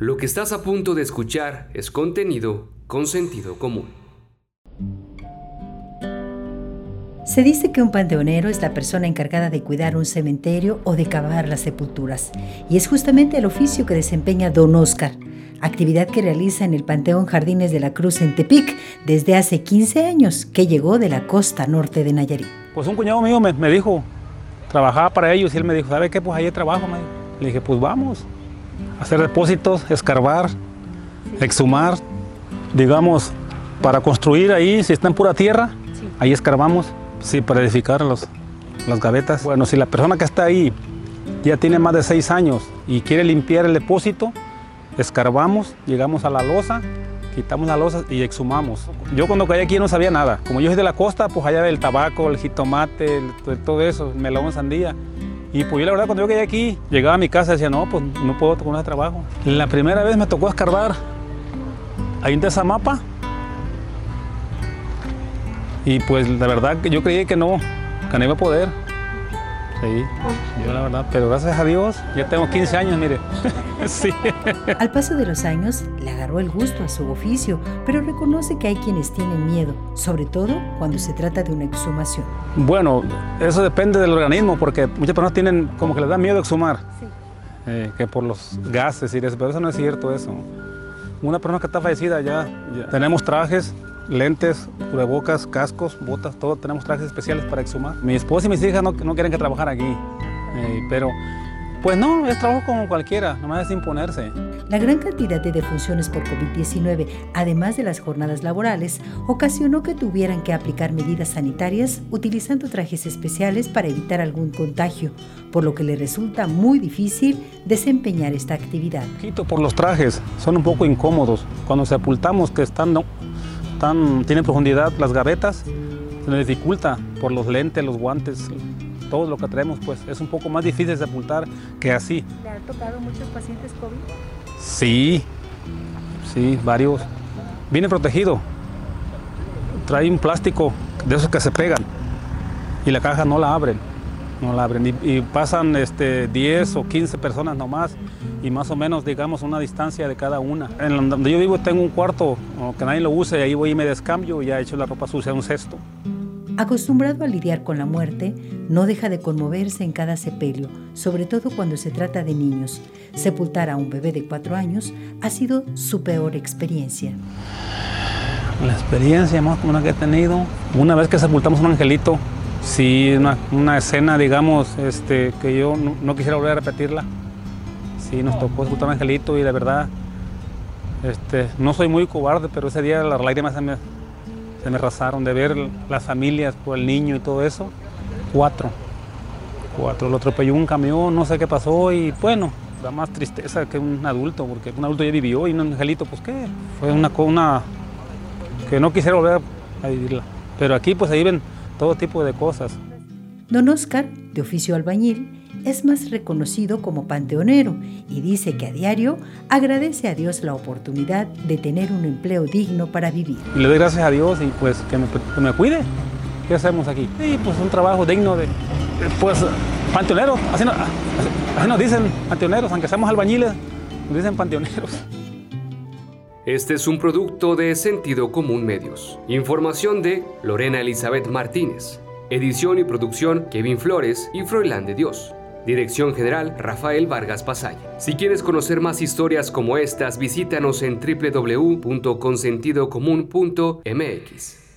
Lo que estás a punto de escuchar es contenido con sentido común. Se dice que un panteonero es la persona encargada de cuidar un cementerio o de cavar las sepulturas, y es justamente el oficio que desempeña don Oscar, actividad que realiza en el Panteón Jardines de la Cruz en Tepic desde hace 15 años, que llegó de la costa norte de Nayarit. Pues un cuñado mío me, me dijo, trabajaba para ellos y él me dijo, ¿sabe qué? Pues ahí trabajo. Me Le dije, pues vamos, hacer depósitos, escarbar, exhumar, digamos, para construir ahí, si está en pura tierra, ahí escarbamos, sí, para edificar los, las gavetas. Bueno, si la persona que está ahí ya tiene más de seis años y quiere limpiar el depósito, escarbamos, llegamos a la losa, quitamos la losa y exhumamos. Yo cuando caí aquí no sabía nada. Como yo soy de la costa, pues allá el tabaco, el jitomate, el, todo eso, melón, sandía. Y pues yo la verdad cuando yo caí aquí, llegaba a mi casa y decía, no, pues no puedo con ese trabajo. La primera vez me tocó escarbar ahí en Tezamapa. Y pues la verdad que yo creí que no, que no iba a poder. Sí, yo la verdad, pero gracias a Dios, ya tengo 15 años, mire. sí. Al paso de los años, le agarró el gusto a su oficio, pero reconoce que hay quienes tienen miedo, sobre todo cuando se trata de una exhumación. Bueno, eso depende del organismo, porque muchas personas tienen como que les da miedo exhumar, sí. eh, que por los gases y eso, pero eso no es cierto eso. Una persona que está fallecida ya, ya. tenemos trajes, lentes, cubrebocas, cascos, botas, todo. Tenemos trajes especiales para exhumar. Mi esposa y mis hijas no, no quieren que trabajar aquí, eh, pero pues no, es trabajo como cualquiera, nomás es imponerse. La gran cantidad de defunciones por COVID-19, además de las jornadas laborales, ocasionó que tuvieran que aplicar medidas sanitarias utilizando trajes especiales para evitar algún contagio, por lo que le resulta muy difícil desempeñar esta actividad. Quito por los trajes, son un poco incómodos. Cuando sepultamos que están están, tienen profundidad las gavetas, se nos dificulta por los lentes, los guantes, todo lo que traemos, pues es un poco más difícil sepultar que así. ¿Le han tocado muchos pacientes COVID? Sí, sí, varios. Viene protegido. Trae un plástico de esos que se pegan y la caja no la abren. No la abren. Y, y pasan este, 10 o 15 personas nomás y más o menos, digamos, una distancia de cada una. En donde yo vivo tengo un cuarto que nadie lo use y ahí voy y me descambio y ya he hecho la ropa sucia un cesto. Acostumbrado a lidiar con la muerte, no deja de conmoverse en cada sepelio, sobre todo cuando se trata de niños. Sepultar a un bebé de cuatro años ha sido su peor experiencia. La experiencia más común que he tenido, una vez que sepultamos un angelito, sí, una, una escena, digamos, este, que yo no, quisiera volver a repetirla. Sí, nos tocó escuchar un angelito y de verdad, este, no soy muy cobarde, pero ese día las lágrimas se me, se me rasaron de ver las familias por el niño y todo eso. Cuatro. Cuatro. Lo atropelló un camión, no sé qué pasó y bueno, da más tristeza que un adulto, porque un adulto ya vivió y un angelito, pues qué. Fue una, una que no quisiera volver a vivirla. Pero aquí pues se viven todo tipo de cosas. Don Oscar, de oficio albañil, es más reconocido como panteonero y dice que a diario agradece a Dios la oportunidad de tener un empleo digno para vivir. Y le doy gracias a Dios y pues que me, que me cuide. ¿Qué hacemos aquí? Sí, pues un trabajo digno de, pues, panteoneros. Así, no, así nos dicen panteoneros, aunque seamos albañiles, nos dicen panteoneros. Este es un producto de Sentido Común Medios. Información de Lorena Elizabeth Martínez. Edición y producción Kevin Flores y Froilán de Dios. Dirección General Rafael Vargas Pasaya. Si quieres conocer más historias como estas, visítanos en www.consentidocomún.mx.